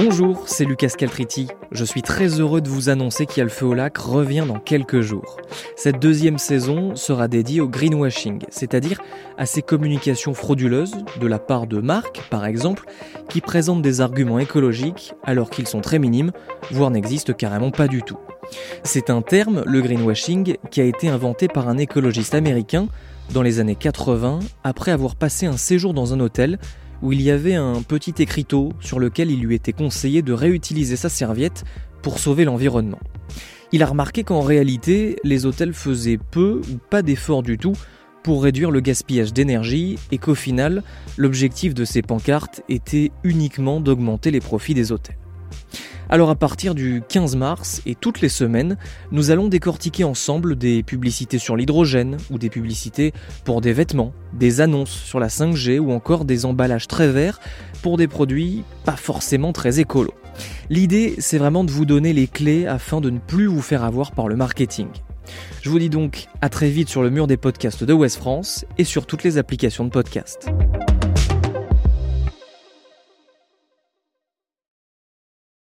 Bonjour, c'est Lucas Caltriti. Je suis très heureux de vous annoncer qu'Y'a au lac revient dans quelques jours. Cette deuxième saison sera dédiée au greenwashing, c'est-à-dire à ces communications frauduleuses de la part de marques, par exemple, qui présentent des arguments écologiques alors qu'ils sont très minimes, voire n'existent carrément pas du tout. C'est un terme, le greenwashing, qui a été inventé par un écologiste américain dans les années 80 après avoir passé un séjour dans un hôtel où il y avait un petit écriteau sur lequel il lui était conseillé de réutiliser sa serviette pour sauver l'environnement. Il a remarqué qu'en réalité, les hôtels faisaient peu ou pas d'efforts du tout pour réduire le gaspillage d'énergie et qu'au final, l'objectif de ces pancartes était uniquement d'augmenter les profits des hôtels. Alors à partir du 15 mars et toutes les semaines, nous allons décortiquer ensemble des publicités sur l'hydrogène ou des publicités pour des vêtements, des annonces sur la 5G ou encore des emballages très verts pour des produits pas forcément très écolos. L'idée, c'est vraiment de vous donner les clés afin de ne plus vous faire avoir par le marketing. Je vous dis donc à très vite sur le mur des podcasts de West France et sur toutes les applications de podcast.